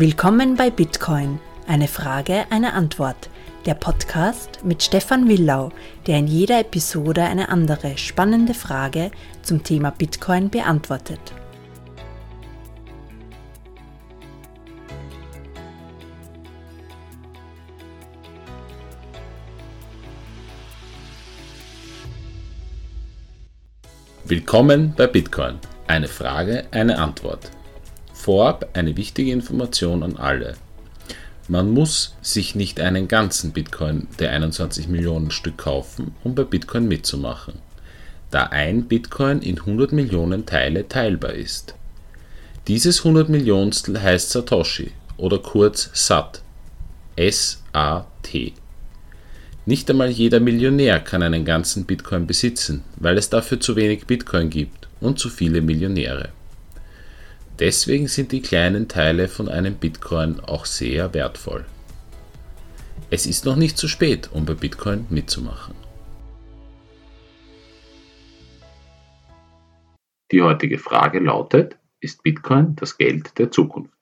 Willkommen bei Bitcoin. Eine Frage, eine Antwort. Der Podcast mit Stefan Willau, der in jeder Episode eine andere spannende Frage zum Thema Bitcoin beantwortet. Willkommen bei Bitcoin. Eine Frage, eine Antwort. Vorab eine wichtige Information an alle. Man muss sich nicht einen ganzen Bitcoin der 21 Millionen Stück kaufen, um bei Bitcoin mitzumachen, da ein Bitcoin in 100 Millionen Teile teilbar ist. Dieses 100 Millionstel heißt Satoshi oder kurz SAT. S-A-T. Nicht einmal jeder Millionär kann einen ganzen Bitcoin besitzen, weil es dafür zu wenig Bitcoin gibt und zu viele Millionäre. Deswegen sind die kleinen Teile von einem Bitcoin auch sehr wertvoll. Es ist noch nicht zu spät, um bei Bitcoin mitzumachen. Die heutige Frage lautet, ist Bitcoin das Geld der Zukunft?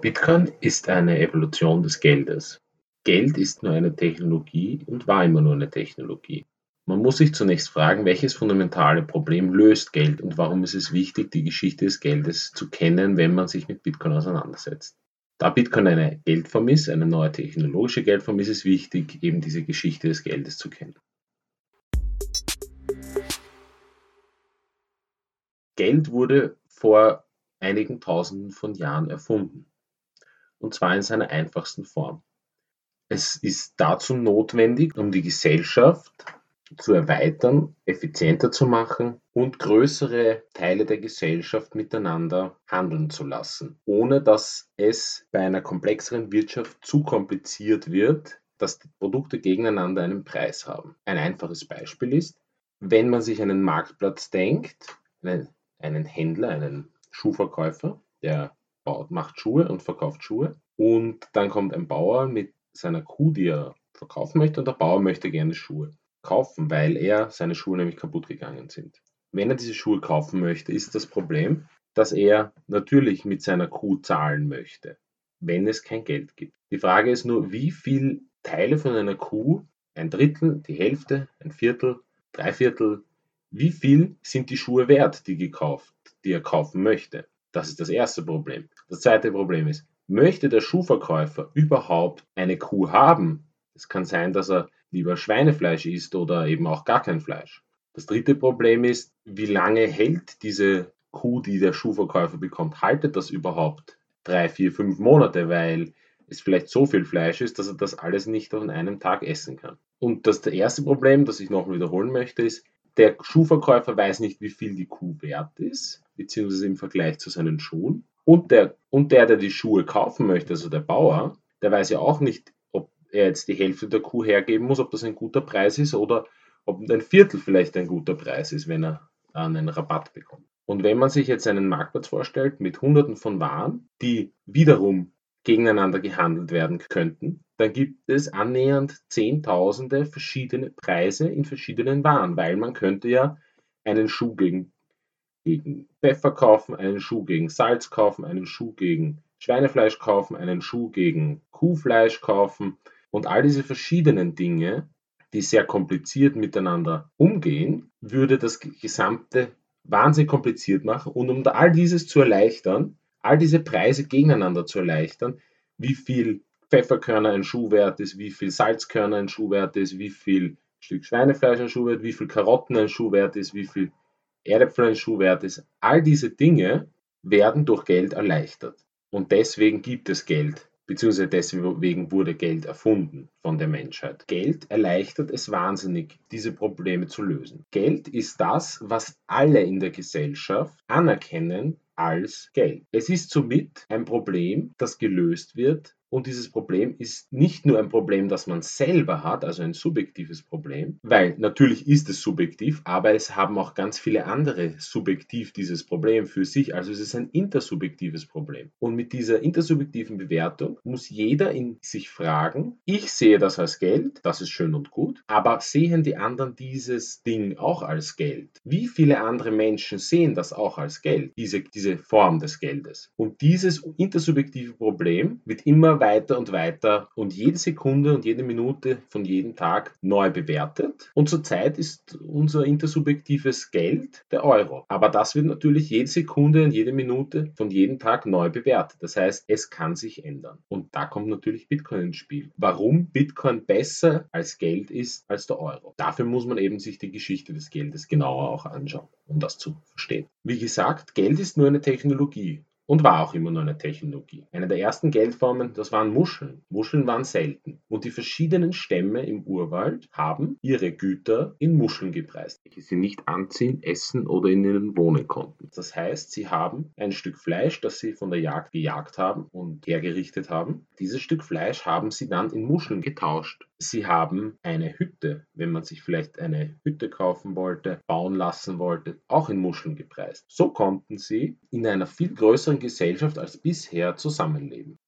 Bitcoin ist eine Evolution des Geldes. Geld ist nur eine Technologie und war immer nur eine Technologie. Man muss sich zunächst fragen, welches fundamentale Problem löst Geld und warum ist es wichtig, die Geschichte des Geldes zu kennen, wenn man sich mit Bitcoin auseinandersetzt. Da Bitcoin eine Geldform ist, eine neue technologische Geldform, ist es wichtig, eben diese Geschichte des Geldes zu kennen. Geld wurde vor einigen Tausenden von Jahren erfunden. Und zwar in seiner einfachsten Form. Es ist dazu notwendig, um die Gesellschaft zu erweitern, effizienter zu machen und größere Teile der Gesellschaft miteinander handeln zu lassen, ohne dass es bei einer komplexeren Wirtschaft zu kompliziert wird, dass die Produkte gegeneinander einen Preis haben. Ein einfaches Beispiel ist, wenn man sich einen Marktplatz denkt, einen, Händler, einen Schuhverkäufer, der baut, macht Schuhe und verkauft Schuhe und dann kommt ein Bauer mit seiner Kuh, die er verkaufen möchte und der Bauer möchte gerne Schuhe kaufen, weil er seine Schuhe nämlich kaputt gegangen sind. Wenn er diese Schuhe kaufen möchte, ist das Problem, dass er natürlich mit seiner Kuh zahlen möchte, wenn es kein Geld gibt. Die Frage ist nur, wie viele Teile von einer Kuh, ein Drittel, die Hälfte, ein Viertel, drei Viertel, wie viel sind die Schuhe wert, die gekauft, die er kaufen möchte? Das ist das erste Problem. Das zweite Problem ist, möchte der Schuhverkäufer überhaupt eine Kuh haben? Es kann sein, dass er lieber Schweinefleisch isst oder eben auch gar kein Fleisch. Das dritte Problem ist, wie lange hält diese Kuh, die der Schuhverkäufer bekommt, haltet das überhaupt? Drei, vier, fünf Monate, weil es vielleicht so viel Fleisch ist, dass er das alles nicht an einem Tag essen kann. Und das erste Problem, das ich noch wiederholen möchte, ist, der Schuhverkäufer weiß nicht, wie viel die Kuh wert ist, beziehungsweise im Vergleich zu seinen Schuhen. Und der, und der, der die Schuhe kaufen möchte, also der Bauer, der weiß ja auch nicht, er jetzt die Hälfte der Kuh hergeben muss, ob das ein guter Preis ist oder ob ein Viertel vielleicht ein guter Preis ist, wenn er einen Rabatt bekommt. Und wenn man sich jetzt einen Marktplatz vorstellt mit Hunderten von Waren, die wiederum gegeneinander gehandelt werden könnten, dann gibt es annähernd Zehntausende verschiedene Preise in verschiedenen Waren, weil man könnte ja einen Schuh gegen, gegen Pfeffer kaufen, einen Schuh gegen Salz kaufen, einen Schuh gegen Schweinefleisch kaufen, einen Schuh gegen Kuhfleisch kaufen, und all diese verschiedenen Dinge, die sehr kompliziert miteinander umgehen, würde das Gesamte wahnsinnig kompliziert machen. Und um all dieses zu erleichtern, all diese Preise gegeneinander zu erleichtern, wie viel Pfefferkörner ein Schuh wert ist, wie viel Salzkörner ein Schuh wert ist, wie viel Stück Schweinefleisch ein Schuh wert, wie viel Karotten ein Schuh wert ist, wie viel Erdäpfel ein Schuh wert ist. All diese Dinge werden durch Geld erleichtert. Und deswegen gibt es Geld beziehungsweise deswegen wurde Geld erfunden von der Menschheit. Geld erleichtert es wahnsinnig, diese Probleme zu lösen. Geld ist das, was alle in der Gesellschaft anerkennen als Geld. Es ist somit ein Problem, das gelöst wird, Und dieses Problem ist nicht nur ein Problem, das man selber hat, also ein subjektives Problem, weil natürlich ist es subjektiv, aber es haben auch ganz viele andere subjektiv dieses Problem für sich. Also es ist ein intersubjektives Problem. Und mit dieser intersubjektiven Bewertung muss jeder in sich fragen, ich sehe das als Geld, das ist schön und gut, aber sehen die anderen dieses Ding auch als Geld? Wie viele andere Menschen sehen das auch als Geld, diese, diese Form des Geldes? Und dieses intersubjektive Problem wird immer weiter und weiter und jede Sekunde und jede Minute von jedem Tag neu bewertet. Und zurzeit ist unser intersubjektives Geld der Euro. Aber das wird natürlich jede Sekunde und jede Minute von jedem Tag neu bewertet. Das heißt, es kann sich ändern. Und da kommt natürlich Bitcoin ins Spiel. Warum Bitcoin besser als Geld ist als der Euro. Dafür muss man eben sich die Geschichte des Geldes genauer auch anschauen, um das zu verstehen. Wie gesagt, Geld ist nur eine Technologie und war auch immer nur eine Technologie. Eine der ersten Geldformen, das waren Muscheln. Muscheln waren selten und die verschiedenen Stämme im Urwald haben ihre Güter in Muscheln gepreist, welche sie nicht anziehen, essen oder in ihnen wohnen konnten. Das heißt, sie haben ein Stück Fleisch, das sie von der Jagd gejagt haben und hergerichtet haben. Dieses Stück Fleisch haben sie dann in Muscheln getauscht. Sie haben eine Hütte, wenn man sich vielleicht eine Hütte kaufen wollte, bauen lassen wollte, auch in Muscheln gepreist. So konnten sie in einer viel größeren Gesellschaft als bisher zusammenleben.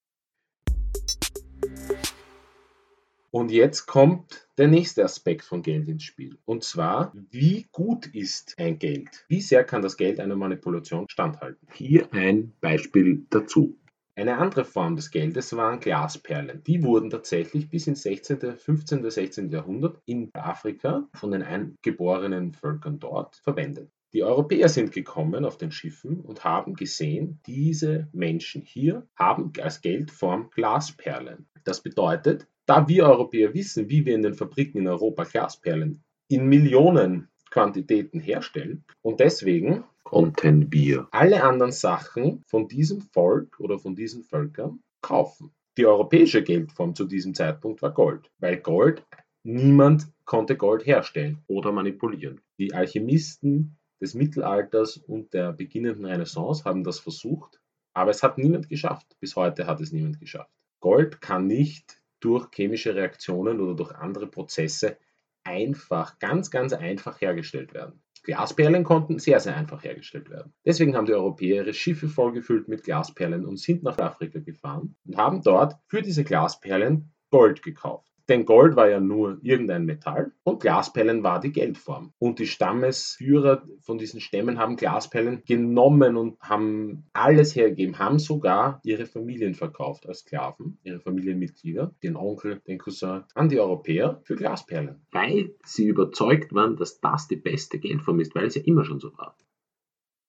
Und jetzt kommt der nächste Aspekt von Geld ins Spiel. Und zwar, wie gut ist ein Geld? Wie sehr kann das Geld einer Manipulation standhalten? Hier ein Beispiel dazu. Eine andere Form des Geldes waren Glasperlen. Die wurden tatsächlich bis ins 16., 15., 16. Jahrhundert in Afrika von den eingeborenen Völkern dort verwendet. Die Europäer sind gekommen auf den Schiffen und haben gesehen, diese Menschen hier haben als Geldform Glasperlen. Das bedeutet, da wir Europäer wissen, wie wir in den Fabriken in Europa Glasperlen in Millionen Quantitäten herstellen und deswegen konnten wir alle anderen Sachen von diesem Volk oder von diesen Völkern kaufen. Die europäische Geldform zu diesem Zeitpunkt war Gold, weil Gold, niemand konnte Gold herstellen oder manipulieren. Die Alchemisten des Mittelalters und der beginnenden Renaissance haben das versucht, aber es hat niemand geschafft. Bis heute hat es niemand geschafft. Gold kann nicht durch chemische Reaktionen oder durch andere Prozesse einfach, ganz, ganz einfach hergestellt werden. Glasperlen konnten sehr, sehr einfach hergestellt werden. Deswegen haben die Europäer ihre Schiffe vollgefüllt mit Glasperlen und sind nach Afrika gefahren und haben dort für diese Glasperlen Gold gekauft. Denn Gold war ja nur irgendein Metall und Glasperlen war die Geldform. Und die Stammesführer von diesen Stämmen haben Glasperlen genommen und haben alles hergegeben, haben sogar ihre Familien verkauft als Sklaven, ihre Familienmitglieder, den Onkel, den Cousin, an die Europäer für Glasperlen. Weil sie überzeugt waren, dass das die beste Geldform ist, weil es ja immer schon so war.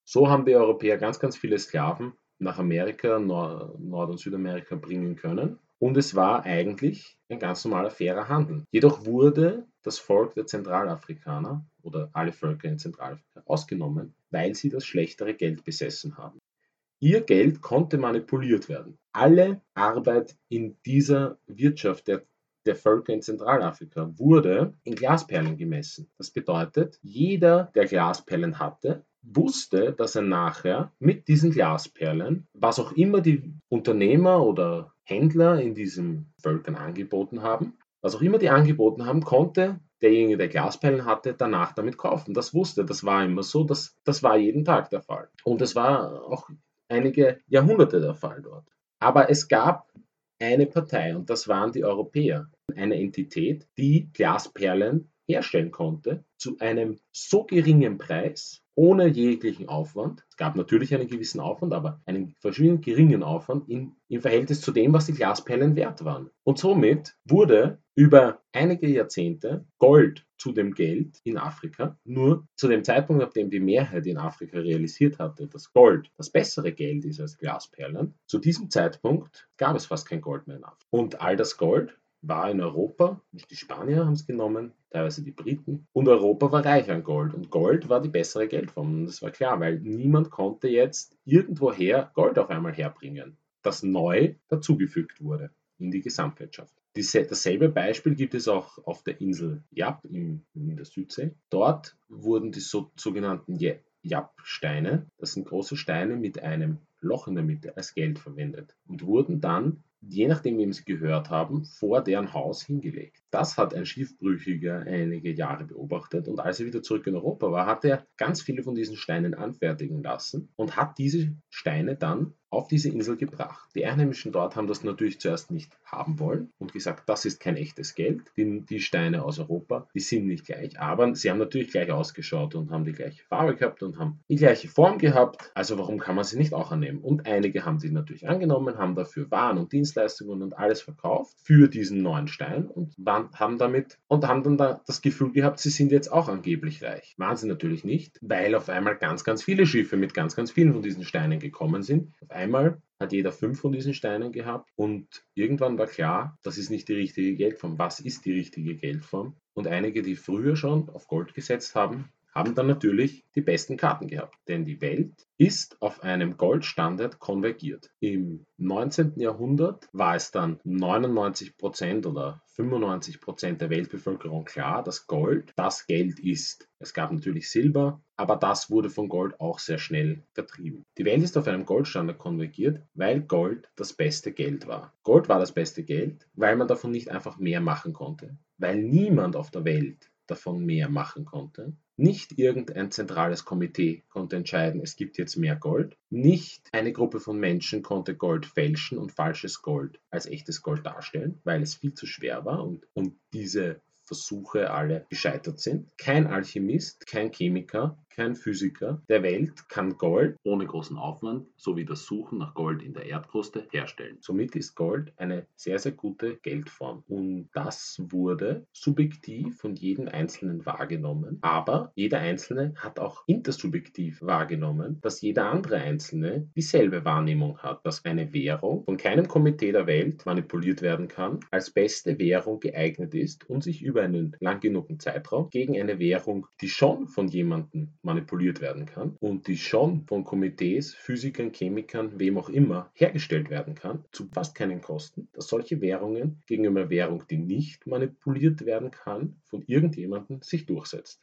So haben die Europäer ganz, ganz viele Sklaven nach Amerika, Nord-, Nord und Südamerika bringen können und es war eigentlich ein ganz normaler fairer Handel. Jedoch wurde das Volk der Zentralafrikaner oder alle Völker in Zentralafrika ausgenommen, weil sie das schlechtere Geld besessen haben. Ihr Geld konnte manipuliert werden. Alle Arbeit in dieser Wirtschaft der, der Völker in Zentralafrika wurde in Glasperlen gemessen. Das bedeutet, jeder, der Glasperlen hatte, wusste, dass er nachher mit diesen Glasperlen, was auch immer die Unternehmer oder Händler in diesen Völkern angeboten haben, was auch immer die angeboten haben, konnte derjenige, der Glasperlen hatte, danach damit kaufen. Das wusste, das war immer so, das, das war jeden Tag der Fall. Und es war auch einige Jahrhunderte der Fall dort. Aber es gab eine Partei und das waren die Europäer, eine Entität, die Glasperlen herstellen konnte zu einem so geringen Preis, ohne jeglichen Aufwand. Es gab natürlich einen gewissen Aufwand, aber einen verschwindend geringen Aufwand in, im Verhältnis zu dem, was die Glasperlen wert waren. Und somit wurde über einige Jahrzehnte Gold zu dem Geld in Afrika, nur zu dem Zeitpunkt, ab dem die Mehrheit in Afrika realisiert hatte, dass Gold das bessere Geld ist als Glasperlen, zu diesem Zeitpunkt gab es fast kein Gold mehr in Afrika. Und all das Gold war in Europa, nicht die Spanier haben es genommen, teilweise die Briten, und Europa war reich an Gold. Und Gold war die bessere Geldform. Und das war klar, weil niemand konnte jetzt irgendwoher Gold auf einmal herbringen, das neu dazugefügt wurde in die Gesamtwirtschaft. dasselbe Beispiel gibt es auch auf der Insel Yap in, in der Südsee. Dort wurden die so, sogenannten Yap-Steine, das sind große Steine mit einem Loch in der Mitte, als Geld verwendet und wurden dann je nachdem, wem sie gehört haben, vor deren Haus hingelegt. Das hat ein Schiffbrüchiger einige Jahre beobachtet und als er wieder zurück in Europa war, hat er ganz viele von diesen Steinen anfertigen lassen und hat diese Steine dann auf diese Insel gebracht. Die Einheimischen dort haben das natürlich zuerst nicht haben wollen und gesagt, das ist kein echtes Geld. Die, die, Steine aus Europa, die sind nicht gleich. Aber sie haben natürlich gleich ausgeschaut und haben die gleiche Farbe gehabt und haben die gleiche Form gehabt. Also warum kann man sie nicht auch annehmen? Und einige haben sie natürlich angenommen, haben dafür Waren und Dienstleistungen und alles verkauft für diesen neuen Stein und waren, haben damit und haben dann da das Gefühl gehabt, sie sind jetzt auch angeblich reich. Waren sie natürlich nicht, weil auf einmal ganz, ganz viele Schiffe mit ganz, ganz vielen von diesen Steinen gekommen sind. Auf einmal hat jeder fünf von diesen Steinen gehabt und irgendwann war klar, das ist nicht die richtige Geldform. Was ist die richtige Geldform? Und einige, die früher schon auf Gold gesetzt haben, haben dann natürlich die besten Karten gehabt. Denn die Welt ist auf einem Goldstandard konvergiert. Im 19. Jahrhundert war es dann 99% oder 95% der Weltbevölkerung klar, dass Gold das Geld ist. Es gab natürlich Silber, aber das wurde von Gold auch sehr schnell vertrieben. Die Welt ist auf einem Goldstandard konvergiert, weil Gold das beste Geld war. Gold war das beste Geld, weil man davon nicht einfach mehr machen konnte, weil niemand auf der Welt davon mehr machen konnte nicht irgendein zentrales Komitee konnte entscheiden, es gibt jetzt mehr Gold. Nicht eine Gruppe von Menschen konnte Gold fälschen und falsches Gold als echtes Gold darstellen, weil es viel zu schwer war und, und diese Versuche alle gescheitert sind. Kein Alchemist, kein Chemiker, kein Physiker der Welt kann Gold ohne großen Aufwand sowie das Suchen nach Gold in der Erdkruste herstellen. Somit ist Gold eine sehr, sehr gute Geldform. Und das wurde subjektiv von jedem Einzelnen wahrgenommen. Aber jeder Einzelne hat auch intersubjektiv wahrgenommen, dass jeder andere Einzelne dieselbe Wahrnehmung hat, dass eine Währung von keinem Komitee der Welt manipuliert werden kann, als beste Währung geeignet ist und sich über einen lang genugen Zeitraum gegen eine Währung, die schon von jemandem manipuliert werden kann und die schon von Komitees, Physikern, Chemikern, wem auch immer hergestellt werden kann, zu fast keinen Kosten, dass solche Währungen gegenüber einer Währung, die nicht manipuliert werden kann, von irgendjemandem sich durchsetzt.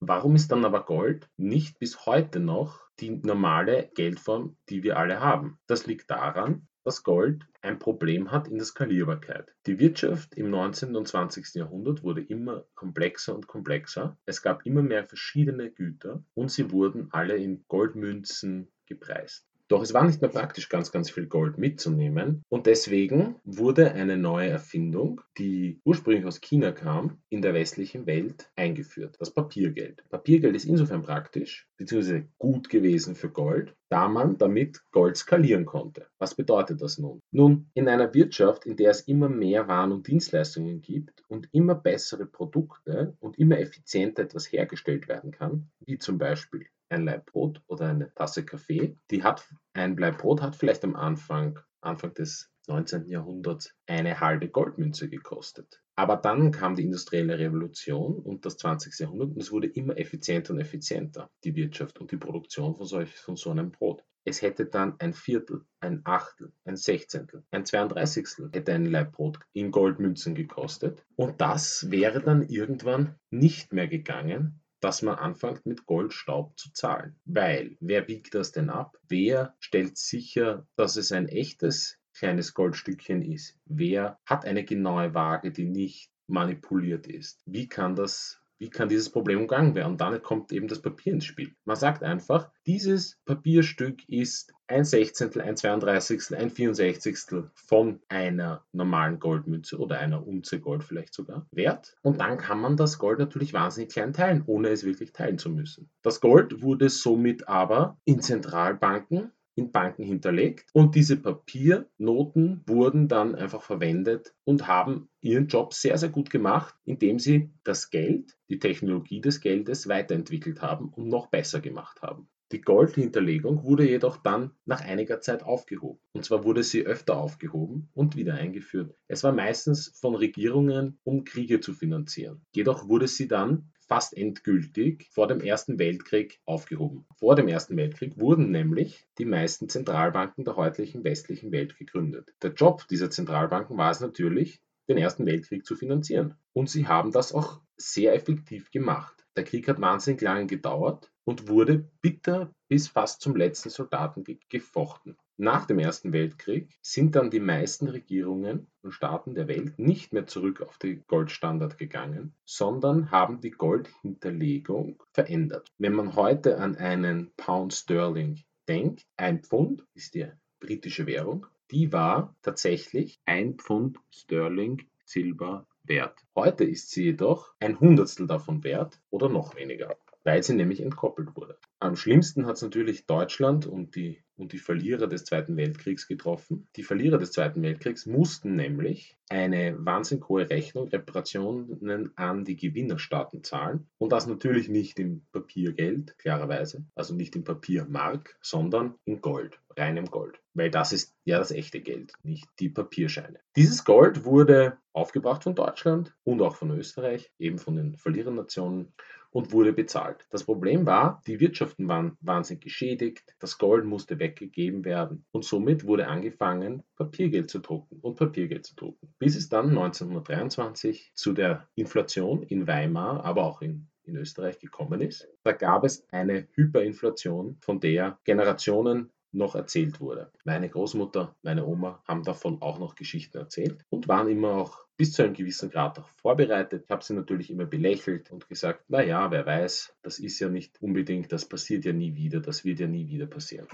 Warum ist dann aber Gold nicht bis heute noch die normale Geldform, die wir alle haben? Das liegt daran, dass Gold ein Problem hat in der Skalierbarkeit. Die Wirtschaft im 19. und 20. Jahrhundert wurde immer komplexer und komplexer. Es gab immer mehr verschiedene Güter und sie wurden alle in Goldmünzen gepreist. Doch es war nicht mehr praktisch, ganz, ganz viel Gold mitzunehmen. Und deswegen wurde eine neue Erfindung, die ursprünglich aus China kam, in der westlichen Welt eingeführt. Das Papiergeld. Papiergeld ist insofern praktisch, beziehungsweise gut gewesen für Gold, da man damit Gold skalieren konnte. Was bedeutet das nun? Nun, in einer Wirtschaft, in der es immer mehr Waren und Dienstleistungen gibt und immer bessere Produkte und immer effizienter etwas hergestellt werden kann, wie zum Beispiel ein Laib Brot oder eine Tasse Kaffee, die hat, ein Laib Brot hat vielleicht am Anfang, Anfang des 19. Jahrhunderts eine halbe Goldmünze gekostet. Aber dann kam die industrielle Revolution und das 20. Jahrhundert und es wurde immer effizienter und effizienter, die Wirtschaft und die Produktion von, solch, von so einem Brot. Es hätte dann ein Viertel, ein Achtel, ein Sechzehntel, ein Zweiunddreißigstel hätte ein Laib Brot in Goldmünzen gekostet. Und das wäre dann irgendwann nicht mehr gegangen, dass man anfängt mit Goldstaub zu zahlen. Weil, wer biegt das denn ab? Wer stellt sicher, dass es ein echtes kleines Goldstückchen ist? Wer hat eine genaue Waage, die nicht manipuliert ist? Wie kann das wie kann dieses Problem umgangen werden? Und dann kommt eben das Papier ins Spiel. Man sagt einfach, dieses Papierstück ist ein Sechzehntel, ein Zweiunddreißigstel, ein Vierundsechzigstel von einer normalen Goldmünze oder einer Unze Gold vielleicht sogar wert. Und dann kann man das Gold natürlich wahnsinnig klein teilen, ohne es wirklich teilen zu müssen. Das Gold wurde somit aber in Zentralbanken in Banken hinterlegt und diese Papiernoten wurden dann einfach verwendet und haben ihren Job sehr, sehr gut gemacht, indem sie das Geld, die Technologie des Geldes weiterentwickelt haben und noch besser gemacht haben. Die Goldhinterlegung wurde jedoch dann nach einiger Zeit aufgehoben. Und zwar wurde sie öfter aufgehoben und wieder eingeführt. Es war meistens von Regierungen, um Kriege zu finanzieren. Jedoch wurde sie dann fast endgültig vor dem Ersten Weltkrieg aufgehoben. Vor dem Ersten Weltkrieg wurden nämlich die meisten Zentralbanken der heutigen westlichen Welt gegründet. Der Job dieser Zentralbanken war es natürlich, den Ersten Weltkrieg zu finanzieren. Und sie haben das auch sehr effektiv gemacht. Der Krieg hat wahnsinnig lange gedauert und wurde bitter bis fast zum letzten Soldaten gefochten. Nach dem Ersten Weltkrieg sind dann die meisten Regierungen und Staaten der Welt nicht mehr zurück auf den Goldstandard gegangen, sondern haben die Goldhinterlegung verändert. Wenn man heute an einen Pound Sterling denkt, ein Pfund ist die britische Währung, die war tatsächlich ein Pfund Sterling Silber wert. Heute ist sie jedoch ein Hundertstel davon wert oder noch weniger, weil sie nämlich entkoppelt wurde. Am schlimmsten hat es natürlich Deutschland und die, und die Verlierer des Zweiten Weltkriegs getroffen. Die Verlierer des Zweiten Weltkriegs mussten nämlich eine wahnsinnig hohe Rechnung, Reparationen an die Gewinnerstaaten zahlen. Und das natürlich nicht im Papiergeld, klarerweise, also nicht im Papiermark, sondern in Gold, reinem Gold. Weil das ist ja das echte Geld, nicht die Papierscheine. Dieses Gold wurde aufgebracht von Deutschland und auch von Österreich, eben von den Verlierernationen und wurde bezahlt. Das Problem war, die Wirtschaften waren wahnsinnig geschädigt, das Gold musste weggegeben werden und somit wurde angefangen, Papiergeld zu drucken und Papiergeld zu drucken. Bis es dann 1923 zu der Inflation in Weimar, aber auch in in Österreich gekommen ist. Da gab es eine Hyperinflation, von der Generationen noch erzählt wurde. Meine Großmutter, meine Oma haben davon auch noch Geschichten erzählt und waren immer auch bis zu einem gewissen Grad auch vorbereitet. Ich habe sie natürlich immer belächelt und gesagt, na ja, wer weiß, das ist ja nicht unbedingt, das passiert ja nie wieder, das wird ja nie wieder passieren.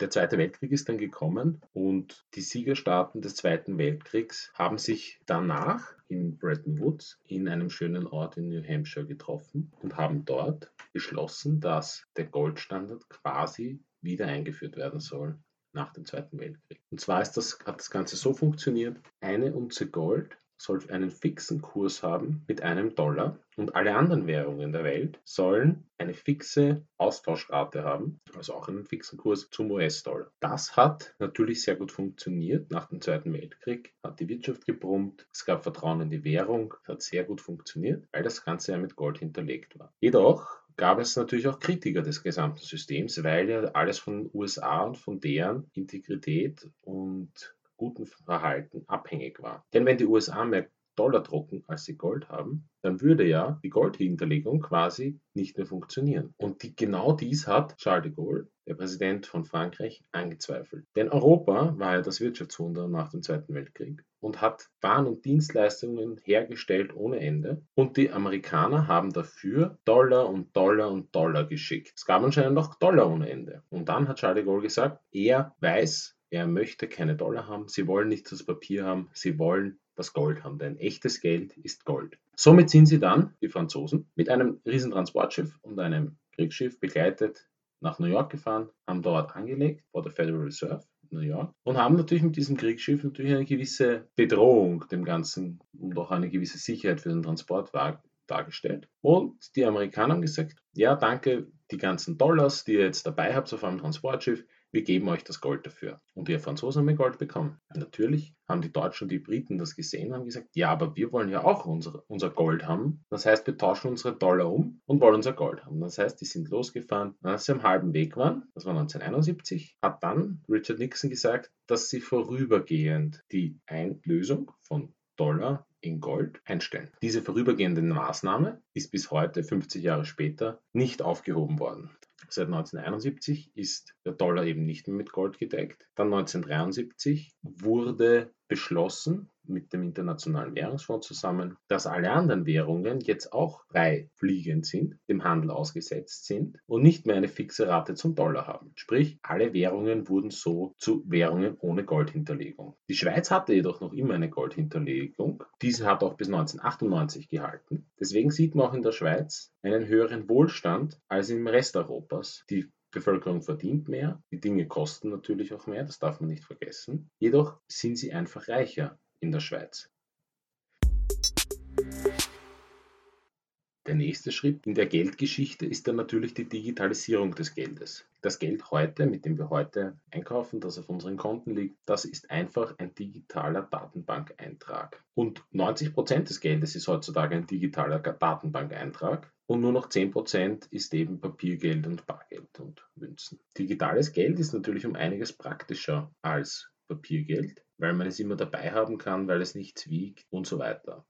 Der Zweite Weltkrieg ist dann gekommen und die Siegerstaaten des Zweiten Weltkriegs haben sich danach in Bretton Woods in einem schönen Ort in New Hampshire getroffen und haben dort beschlossen, dass der Goldstandard quasi wieder eingeführt werden soll nach dem Zweiten Weltkrieg. Und zwar das, hat das Ganze so funktioniert, eine Unze Gold soll einen fixen Kurs haben mit einem Dollar und alle anderen Währungen der Welt sollen eine fixe Austauschrate haben, also auch einen fixen Kurs zum US-Dollar. Das hat natürlich sehr gut funktioniert. Nach dem Zweiten Weltkrieg hat die Wirtschaft gebrummt, es gab Vertrauen in die Währung, hat sehr gut funktioniert, weil das Ganze ja mit Gold hinterlegt war. Jedoch gab es natürlich auch Kritiker des gesamten Systems, weil ja alles von USA und von deren Integrität und guten Verhalten abhängig war. Denn wenn die USA mehr Dollar drucken, als sie Gold haben, dann würde ja die Goldhinterlegung quasi nicht mehr funktionieren. Und die, genau dies hat Charles de Gaulle, der Präsident von Frankreich, angezweifelt. Denn Europa war ja das Wirtschaftswunder nach dem Zweiten Weltkrieg und hat Waren und Dienstleistungen hergestellt ohne Ende. Und die Amerikaner haben dafür Dollar und Dollar und Dollar geschickt. Es gab anscheinend noch Dollar ohne Ende. Und dann hat Charles de Gaulle gesagt, er weiß, er möchte keine Dollar haben, sie wollen nicht das Papier haben, sie wollen das Gold haben, denn echtes Geld ist Gold. Somit sind sie dann, die Franzosen, mit einem Riesentransportschiff und einem Kriegsschiff begleitet nach New York gefahren, haben dort angelegt vor der Federal Reserve New York und haben natürlich mit diesem Kriegsschiff natürlich eine gewisse Bedrohung dem Ganzen und auch eine gewisse Sicherheit für den Transport dargestellt. Und die Amerikaner haben gesagt, ja, danke, die ganzen Dollars, die ihr jetzt dabei habt auf einem Transportschiff, wir geben euch das Gold dafür. Und die Franzosen haben Gold bekommen. Natürlich haben die Deutschen und die Briten das gesehen und haben gesagt, ja, aber wir wollen ja auch unser, unser Gold haben. Das heißt, wir tauschen unsere Dollar um und wollen unser Gold haben. Das heißt, die sind losgefahren. Als sie am halben Weg waren, das war 1971, hat dann Richard Nixon gesagt, dass sie vorübergehend die Einlösung von Dollar in Gold einstellen. Diese vorübergehende Maßnahme ist bis heute, 50 Jahre später, nicht aufgehoben worden. Seit 1971 ist der Dollar eben nicht mehr mit Gold gedeckt. Dann 1973 wurde beschlossen, mit dem Internationalen Währungsfonds zusammen, dass alle anderen Währungen jetzt auch frei fliegend sind, dem Handel ausgesetzt sind und nicht mehr eine fixe Rate zum Dollar haben. Sprich, alle Währungen wurden so zu Währungen ohne Goldhinterlegung. Die Schweiz hatte jedoch noch immer eine Goldhinterlegung. Diese hat auch bis 1998 gehalten. Deswegen sieht man auch in der Schweiz einen höheren Wohlstand als im Rest Europas. Die Bevölkerung verdient mehr, die Dinge kosten natürlich auch mehr, das darf man nicht vergessen. Jedoch sind sie einfach reicher in der Schweiz. Der nächste Schritt in der Geldgeschichte ist dann natürlich die Digitalisierung des Geldes. Das Geld heute, mit dem wir heute einkaufen, das auf unseren Konten liegt, das ist einfach ein digitaler Datenbankeintrag. Und 90 Prozent des Geldes ist heutzutage ein digitaler Datenbankeintrag und nur noch 10% ist eben Papiergeld und Bargeld und Münzen. Digitales Geld ist natürlich um einiges praktischer als Papiergeld, weil man es immer dabei haben kann, weil es nichts wiegt und so weiter.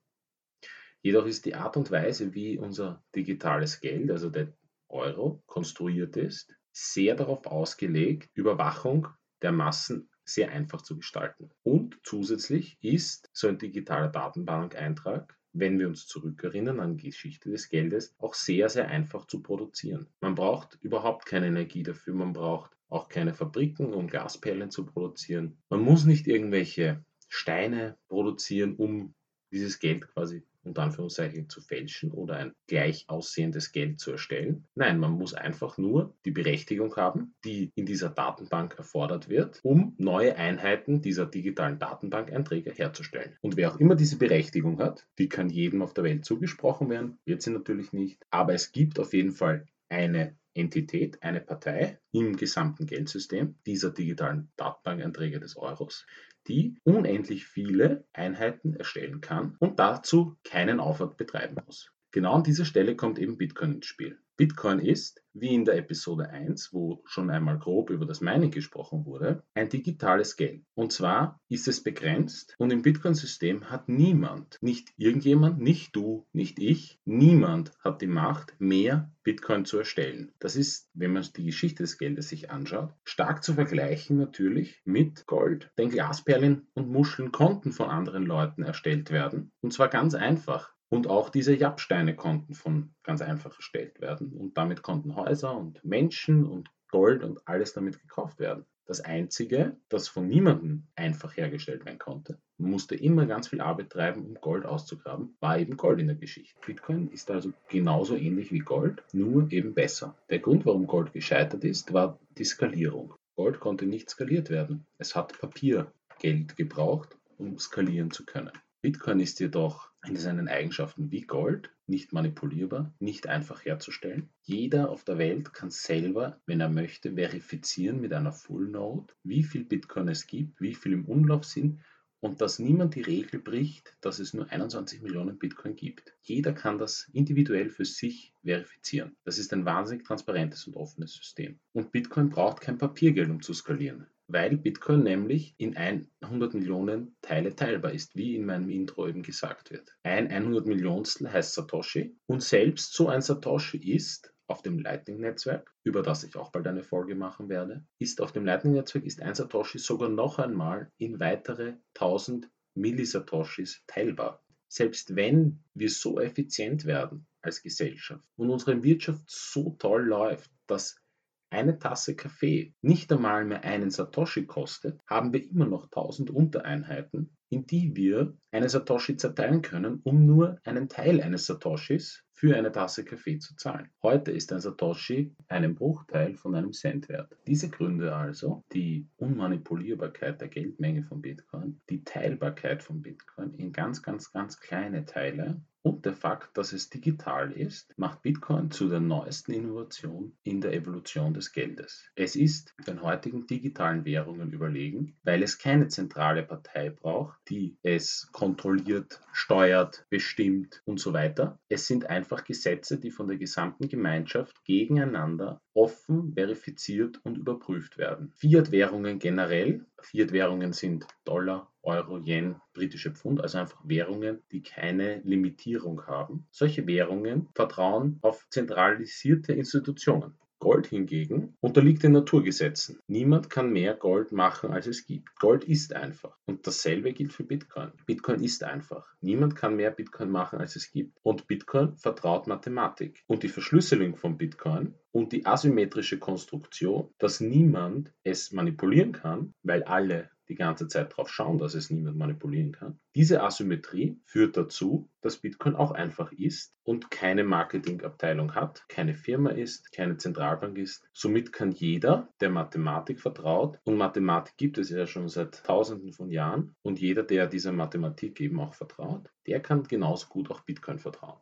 Jedoch ist die Art und Weise, wie unser digitales Geld, also der Euro, konstruiert ist, sehr darauf ausgelegt, Überwachung der Massen sehr einfach zu gestalten. Und zusätzlich ist so ein digitaler Datenbankeintrag wenn wir uns zurückerinnern an die Geschichte des Geldes, auch sehr, sehr einfach zu produzieren. Man braucht überhaupt keine Energie dafür, man braucht auch keine Fabriken, um Glasperlen zu produzieren. Man muss nicht irgendwelche Steine produzieren, um dieses Geld quasi unter Anführungszeichen zu fälschen oder ein gleich aussehendes Geld zu erstellen. Nein, man muss einfach nur die Berechtigung haben, die in dieser Datenbank erfordert wird, um neue Einheiten dieser digitalen Datenbankeinträge herzustellen. Und wer auch immer diese Berechtigung hat, die kann jedem auf der Welt zugesprochen werden, wird sie natürlich nicht, aber es gibt auf jeden Fall eine Entität, eine Partei im gesamten Geldsystem dieser digitalen Datenbankeinträge des Euros, die unendlich viele Einheiten erstellen kann und dazu keinen Aufwand betreiben muss. Genau an dieser Stelle kommt eben Bitcoin ins Spiel. Bitcoin ist, wie in der Episode 1, wo schon einmal grob über das Mining gesprochen wurde, ein digitales Geld. Und zwar ist es begrenzt und im Bitcoin-System hat niemand, nicht irgendjemand, nicht du, nicht ich, niemand hat die Macht, mehr Bitcoin zu erstellen. Das ist, wenn man die Geschichte des Geldes sich anschaut, stark zu vergleichen natürlich mit Gold. Denn Glasperlen und Muscheln konnten von anderen Leuten erstellt werden. Und zwar ganz einfach. Und auch diese Jappsteine konnten von ganz einfach erstellt werden. Und damit konnten Häuser und Menschen und Gold und alles damit gekauft werden. Das Einzige, das von niemandem einfach hergestellt werden konnte, musste immer ganz viel Arbeit treiben, um Gold auszugraben, war eben Gold in der Geschichte. Bitcoin ist also genauso ähnlich wie Gold, nur eben besser. Der Grund, warum Gold gescheitert ist, war die Skalierung. Gold konnte nicht skaliert werden. Es hat Papiergeld gebraucht, um skalieren zu können. Bitcoin ist jedoch in seinen Eigenschaften wie Gold nicht manipulierbar, nicht einfach herzustellen. Jeder auf der Welt kann selber, wenn er möchte, verifizieren mit einer Full Node, wie viel Bitcoin es gibt, wie viel im Umlauf sind und dass niemand die Regel bricht, dass es nur 21 Millionen Bitcoin gibt. Jeder kann das individuell für sich verifizieren. Das ist ein wahnsinnig transparentes und offenes System. Und Bitcoin braucht kein Papiergeld, um zu skalieren weil Bitcoin nämlich in 100 Millionen Teile teilbar ist, wie in meinem Intro eben gesagt wird. Ein 100 Millionstel heißt Satoshi und selbst so ein Satoshi ist auf dem Lightning-Netzwerk, über das ich auch bald eine Folge machen werde, ist auf dem Lightning-Netzwerk ist ein Satoshi sogar noch einmal in weitere 1000 Millisatoshis teilbar. Selbst wenn wir so effizient werden als Gesellschaft und unsere Wirtschaft so toll läuft, dass eine Tasse Kaffee nicht einmal mehr einen Satoshi kostet, haben wir immer noch 1000 Untereinheiten, in die wir eine Satoshi zerteilen können, um nur einen Teil eines Satoshis für eine Tasse Kaffee zu zahlen. Heute ist ein Satoshi einen Bruchteil von einem Cent wert. Diese Gründe also, die Unmanipulierbarkeit der Geldmenge von Bitcoin, die Teilbarkeit von Bitcoin in ganz, ganz, ganz kleine Teile und der Fakt, dass es digital ist, macht Bitcoin zu der neuesten Innovation in der Evolution des Geldes. Es ist den heutigen digitalen Währungen überlegen, weil es keine zentrale Partei braucht, die es kontrolliert, steuert, bestimmt und so weiter. Es sind einfach Gesetze, die von der gesamten Gemeinschaft gegeneinander offen, verifiziert und überprüft werden. Fiat-Währungen generell, Fiat-Währungen sind Dollar, Euro, Yen, britische Pfund, also einfach Währungen, die keine Limitierung haben. Solche Währungen vertrauen auf zentralisierte Institutionen. Gold hingegen unterliegt den Naturgesetzen. Niemand kann mehr Gold machen, als es gibt. Gold ist einfach. Und dasselbe gilt für Bitcoin. Bitcoin ist einfach. Niemand kann mehr Bitcoin machen, als es gibt. Und Bitcoin vertraut Mathematik. Und die Verschlüsselung von Bitcoin und die asymmetrische Konstruktion, dass niemand es manipulieren kann, weil alle die ganze Zeit darauf schauen, dass es niemand manipulieren kann. Diese Asymmetrie führt dazu, dass Bitcoin auch einfach ist und keine Marketingabteilung hat, keine Firma ist, keine Zentralbank ist. Somit kann jeder, der Mathematik vertraut, und Mathematik gibt es ja schon seit Tausenden von Jahren, und jeder, der dieser Mathematik eben auch vertraut, der kann genauso gut auch Bitcoin vertrauen.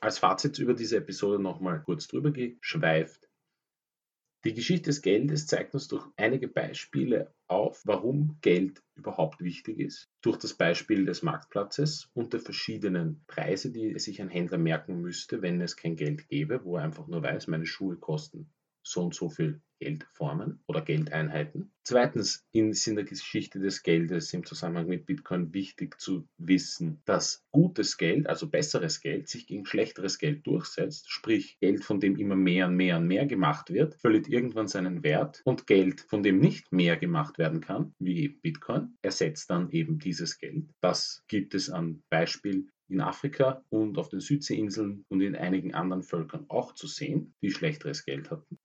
Als Fazit über diese Episode nochmal kurz drüber geschweift. Die Geschichte des Geldes zeigt uns durch einige Beispiele auf, warum Geld überhaupt wichtig ist. Durch das Beispiel des Marktplatzes und der verschiedenen Preise, die sich ein Händler merken müsste, wenn es kein Geld gäbe, wo er einfach nur weiß, meine Schuhe kosten so und so viel Geldformen oder Geldeinheiten. Zweitens ist in der Geschichte des Geldes im Zusammenhang mit Bitcoin wichtig zu wissen, dass gutes Geld, also besseres Geld, sich gegen schlechteres Geld durchsetzt. Sprich, Geld, von dem immer mehr und mehr und mehr gemacht wird, verliert irgendwann seinen Wert und Geld, von dem nicht mehr gemacht werden kann, wie Bitcoin, ersetzt dann eben dieses Geld. Das gibt es an Beispiel in Afrika und auf den Südseeinseln und in einigen anderen Völkern auch zu sehen, die schlechteres Geld hatten.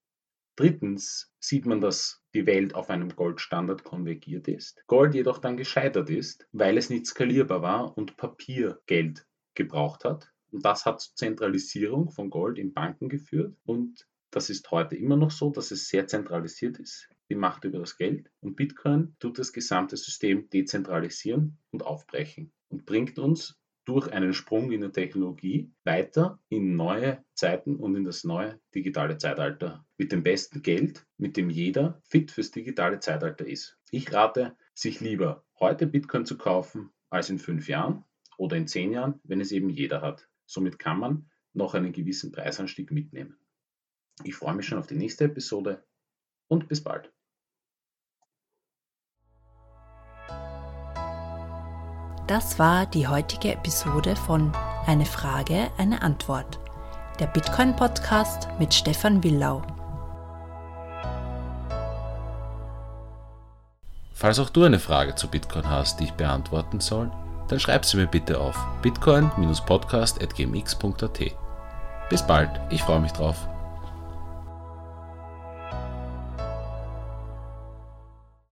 Drittens sieht man, dass die Welt auf einem Goldstandard konvergiert ist, Gold jedoch dann gescheitert ist, weil es nicht skalierbar war und Papiergeld gebraucht hat. Und das hat zur Zentralisierung von Gold in Banken geführt und das ist heute immer noch so, dass es sehr zentralisiert ist, die Macht über das Geld. Und Bitcoin tut das gesamte System dezentralisieren und aufbrechen und bringt uns durch einen Sprung in der Technologie weiter in neue Zeiten und in das neue digitale Zeitalter mit dem besten Geld, mit dem jeder fit fürs digitale Zeitalter ist. Ich rate, sich lieber heute Bitcoin zu kaufen als in fünf Jahren oder in zehn Jahren, wenn es eben jeder hat. Somit kann man noch einen gewissen Preisanstieg mitnehmen. Ich freue mich schon auf die nächste Episode und bis bald. Das war die heutige Episode von Eine Frage, eine Antwort. Der Bitcoin Podcast mit Stefan Willau. Falls auch du eine Frage zu Bitcoin hast, die ich beantworten soll, dann schreib sie mir bitte auf bitcoin-podcast.gmx.at. Bis bald, ich freue mich drauf.